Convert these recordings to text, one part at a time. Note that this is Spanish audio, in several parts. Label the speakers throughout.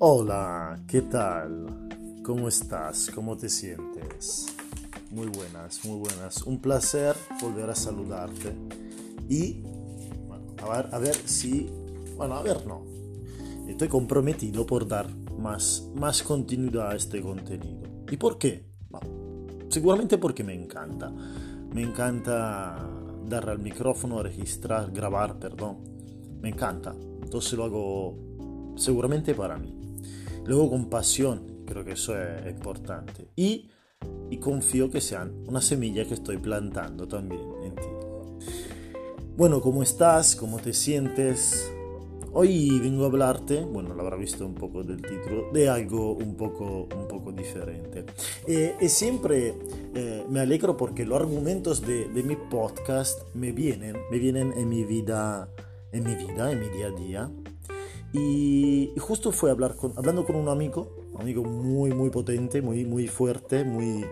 Speaker 1: Hola, ¿qué tal? ¿Cómo estás? ¿Cómo te sientes? Muy buenas, muy buenas. Un placer volver a saludarte. Y, bueno, a ver, a ver si... Bueno, a ver, no. Estoy comprometido por dar más, más continuidad a este contenido. ¿Y por qué? seguramente porque me encanta. Me encanta dar al micrófono, registrar, grabar, perdón. Me encanta. Entonces lo hago seguramente para mí. Luego con pasión, creo que eso es importante. Y, y confío que sean una semilla que estoy plantando también en ti. Bueno, ¿cómo estás? ¿Cómo te sientes? Hoy vengo a hablarte, bueno, lo habrá visto un poco del título, de algo un poco, un poco diferente. Eh, y siempre eh, me alegro porque los argumentos de, de, mi podcast me vienen, me vienen en mi vida, en mi vida, en mi día a día. Y, justo fue hablar con, hablando con un amigo, un amigo muy, muy potente, muy, muy fuerte, muy,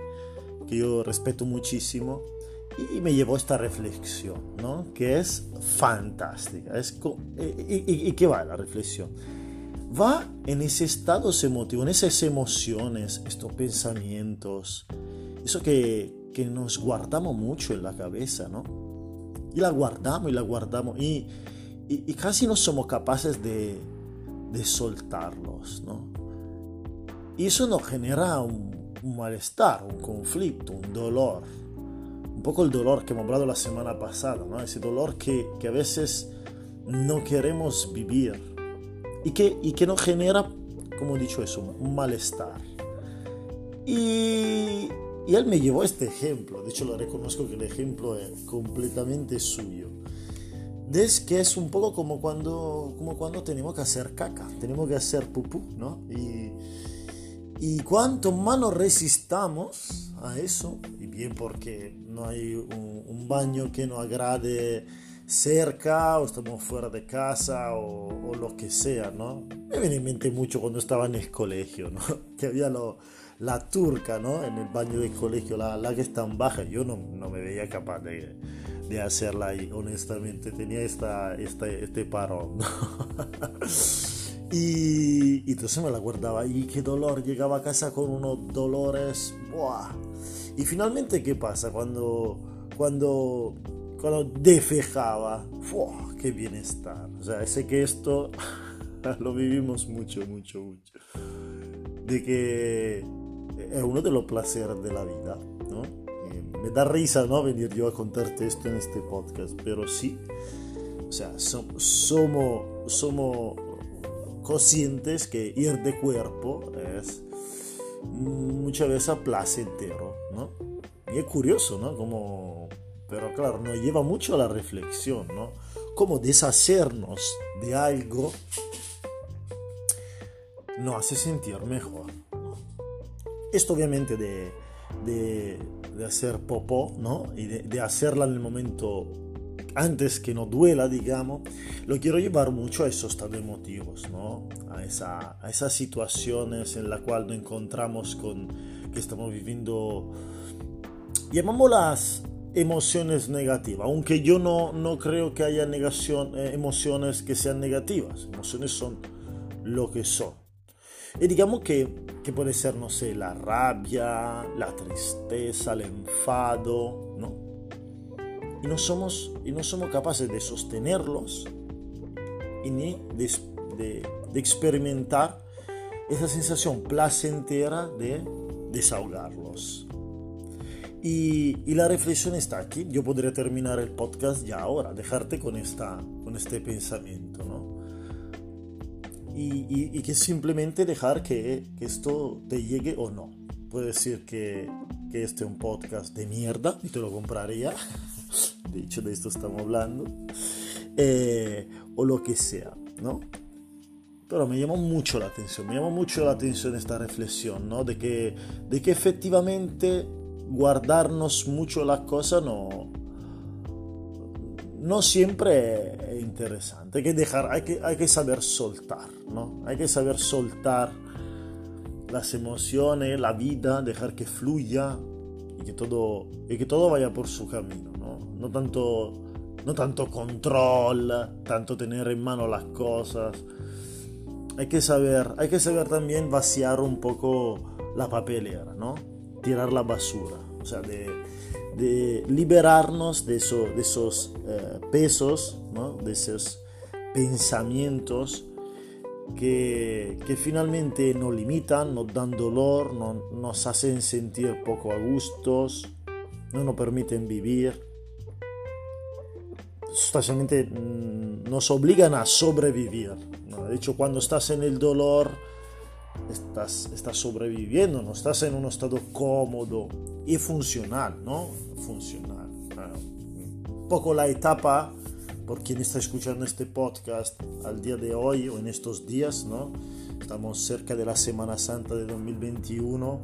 Speaker 1: que yo respeto muchísimo y me llevó esta reflexión, ¿no? Que es fantástica. Es y, y, qué va la reflexión? Va en ese estado emotivo, en esas emociones, estos pensamientos, eso que, que nos guardamos mucho en la cabeza, ¿no? Y la guardamos y la guardamos y, y casi no somos capaces de, de soltarlos, ¿no? Y eso nos genera un, un malestar, un conflicto, un dolor un poco el dolor que hemos hablado la semana pasada, ¿no? ese dolor que, que a veces no queremos vivir y que, y que nos genera, como he dicho eso, un malestar. Y, y él me llevó este ejemplo, de hecho lo reconozco que el ejemplo es completamente suyo. Es que es un poco como cuando, como cuando tenemos que hacer caca, tenemos que hacer pupú, ¿no? Y, y cuanto más nos resistamos a eso, y bien porque no hay un, baño que nos agrade cerca o estamos fuera de casa o, lo que sea, ¿no? Me viene en mente mucho cuando estaba en el colegio, ¿no? Que había lo, la turca, ¿no? En el baño del colegio, la, la que está en baja. Yo no, no me veía capaz de, de, hacerla ahí, honestamente. Tenía esta, esta, este parón. Y, y, entonces me la guardaba y qué dolor, llegaba a casa con unos dolores, ¡buah! Y finalmente, ¿qué pasa? Cuando, cuando, cuando defejaba, ¡buah! ¡Qué bienestar! O sea, sé que esto lo vivimos mucho, mucho, mucho. De que es uno de los placeres de la vida. Me da risa, ¿no? Venir yo a contarte esto en este podcast, pero sí. O sea, somos, somos conscientes que ir de cuerpo es muchas veces placentero, ¿no? Y es curioso, ¿no? Como, pero claro, nos lleva mucho a la reflexión, ¿no? Cómo deshacernos de algo nos hace sentir mejor. Esto obviamente de, de, de hacer popó, ¿no? Y de, de hacerla en el momento antes que no duela, digamos, lo quiero llevar mucho a esos estados emotivos, ¿no? A, esa, a esas situaciones en las cuales nos encontramos con que estamos viviendo, llamámoslas emociones negativas, aunque yo no, no creo que haya negación, eh, emociones que sean negativas, emociones son lo que son. Y digamos que, que puede ser, no sé, la rabia, la tristeza, el enfado, ¿no? y no somos, y no somos capaces de sostenerlos y ni de, experimentar esa sensación placentera de desahogarlos. Y, y, la reflexión está aquí. Yo podría terminar el podcast ya ahora, dejarte con, esta, con este pensamiento, ¿no? Y, y, que simplemente dejar que, que, esto te llegue o no. Puede decir que, que este es un podcast de mierda y te lo compraría de hecho de esto estamos hablando, eh, o lo que sea, ¿no? Pero me llamó mucho la atención, me llamó mucho la atención esta reflexión, ¿no? De que, de que efectivamente guardarnos mucho las cosas no, no siempre es interesante. Hay que, dejar, hay, que, hay que saber soltar, ¿no? Hay que saber soltar las emociones, la vida, dejar que fluya y que todo, y que todo vaya por su camino no tanto, no tanto control, tanto tener en mano las cosas. hay que saber, hay que saber también vaciar un poco la papelera, ¿no? Tirar la basura, o sea, de, liberarnos de, eso, de esos eh, pesos, ¿no? De esos pensamientos que, que, finalmente nos limitan, nos dan dolor, nos hacen sentir poco a gustos, no nos permiten vivir, sustancialmente mm, nos obligan a sobrevivir. De hecho, cuando estás en el dolor, estás, estás sobreviviendo, no estás en un estado cómodo y funcional, ¿no? Funcional. un poco la etapa, por quien está escuchando este podcast al día de hoy o en estos días, ¿no? Estamos cerca de la Semana Santa de 2021.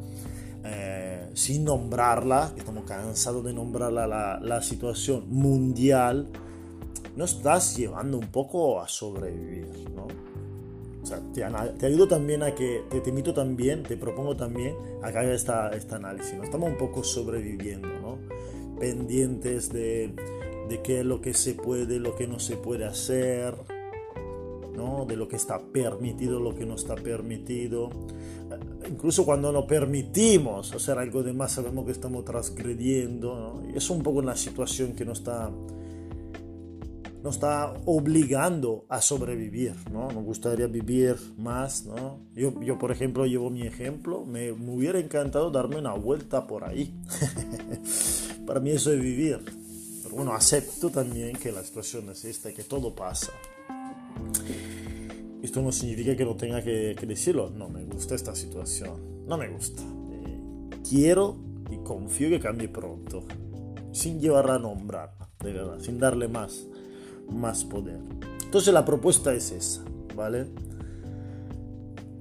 Speaker 1: Eh, sin nombrarla, estamos cansados de nombrarla la, la situación mundial, no estás llevando un poco a sobrevivir, ¿no? Sea, te, ayudo también a que, te, invito también, te propongo también a que hagas esta, este análisis, ¿no? Estamos un poco sobreviviendo, ¿no? Pendientes de, de qué es lo que se puede, lo que no se puede hacer, ¿no? De lo que está permitido, lo que no está permitido. Incluso cuando no permitimos hacer algo de más, sabemos que estamos transgrediendo, ¿no? Y es un poco una situación que no está nos está obligando a sobrevivir, ¿no? Nos gustaría vivir más, ¿no? Yo, yo por ejemplo, llevo mi ejemplo, me, me hubiera encantado darme una vuelta por ahí. Para mí eso es vivir. Pero bueno, acepto también que la situación es esta, que todo pasa. Esto no significa que no tenga que, que decirlo, no me gusta esta situación, no me gusta. Eh, quiero y confío que cambie pronto, sin llevarla a nombrar, de verdad, sin darle más más poder. Entonces la propuesta es esa, ¿vale?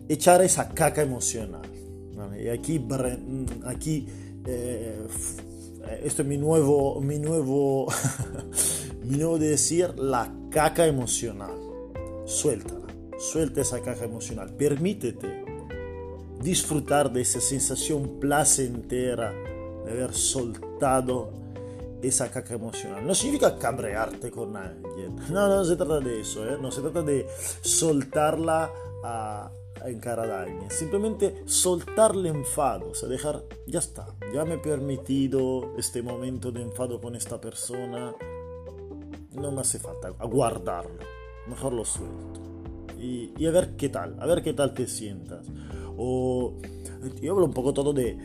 Speaker 1: Echar esa caca emocional. Y aquí, aquí eh, esto es mi nuevo, mi nuevo, mi nuevo decir, la caca emocional. Suéltala, suelta esa caca emocional. Permítete disfrutar de esa sensación placentera de haber soltado esa caca emocional. No significa cabrearte con alguien. No, no se trata de eso. ¿eh? No se trata de soltarla a, en cara de alguien. Simplemente soltar el enfado. O sea, dejar, ya está. Ya me he permitido este momento de enfado con esta persona. No me hace falta aguardarlo. Mejor lo suelto. Y, y a ver qué tal. A ver qué tal te sientas. O yo hablo un poco todo de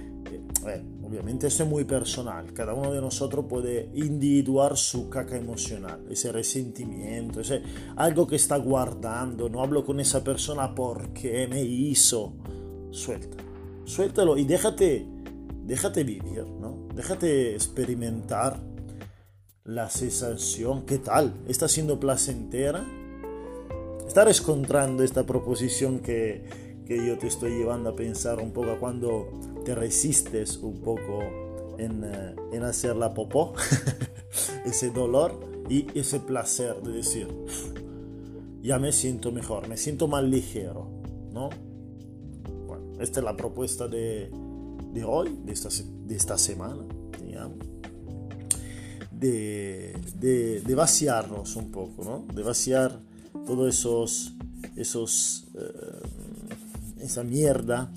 Speaker 1: obviamente esto es muy personal, cada uno de nosotros puede individuar su caca emocional, ese resentimiento, ese algo que está guardando, no hablo con esa persona porque me hizo, suelta, suéltalo y déjate, déjate vivir, ¿no? Déjate experimentar la sensación, ¿qué tal? ¿Está siendo placentera? ¿Estás encontrando esta proposición que que yo te estoy llevando a pensar un poco cuando te resistes un poco en, eh, en hacer la popó, ese dolor y ese placer de decir, ya me siento mejor, me siento más ligero, ¿no? Bueno, esta es la propuesta de, de hoy, de esta, de esta semana, digamos. De, de, vaciarnos un poco, ¿no? De vaciar todos esos, esos eh, esa mierda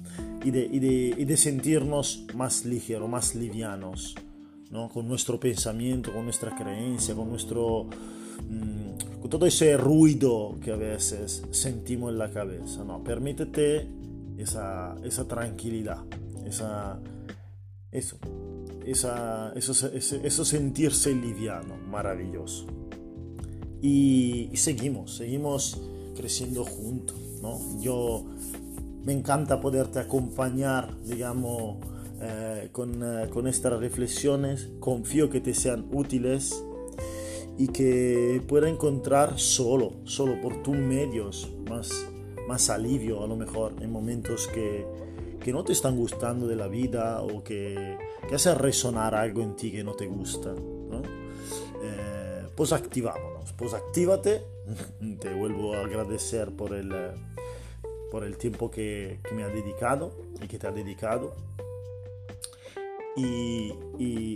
Speaker 1: y de, y de, y de sentirnos más ligeros, más livianos, ¿no? con nuestro pensamiento, con nuestra creencia, con nuestro... Mm, con todo ese ruido que a veces sentimos en la cabeza. No, permítete esa, esa tranquilidad, esa, eso, esa, eso, eso, sentirse liviano, maravilloso. Y, y, seguimos, seguimos creciendo juntos, ¿no? Yo me encanta poderte acompañar, digamos, eh, con, eh, con, estas reflexiones. Confío que te sean útiles y que pueda encontrar solo, solo por tus medios, más, más alivio a lo mejor en momentos que, que no te están gustando de la vida o que, que hace resonar algo en ti que no te gusta. ¿no? Eh, pues activámonos, pues actívate. Te vuelvo a agradecer por el por el tiempo que, me ha dedicado y que te ha dedicado. Y,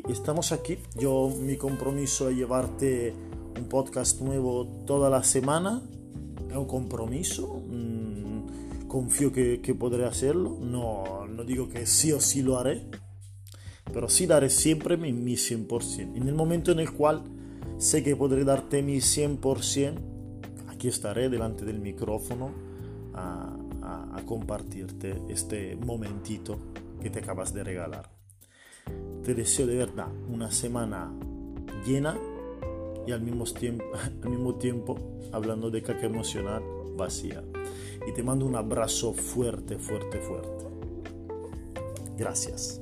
Speaker 1: estamos aquí. Yo mi compromiso es llevarte un podcast nuevo toda la semana. Es un compromiso. Mm, confío que, que podré hacerlo, no, no digo que sí o sí lo haré, pero sí daré siempre mi, mi 100%. En el momento en el cual sé que podré darte mi 100%, aquí estaré delante del micrófono a, a, compartirte este momentito que te acabas de regalar. Te deseo de verdad una semana llena y al mismo tiempo, al mismo tiempo hablando de caca emocional, vacía. Y te mando un abrazo fuerte, fuerte, fuerte. Gracias.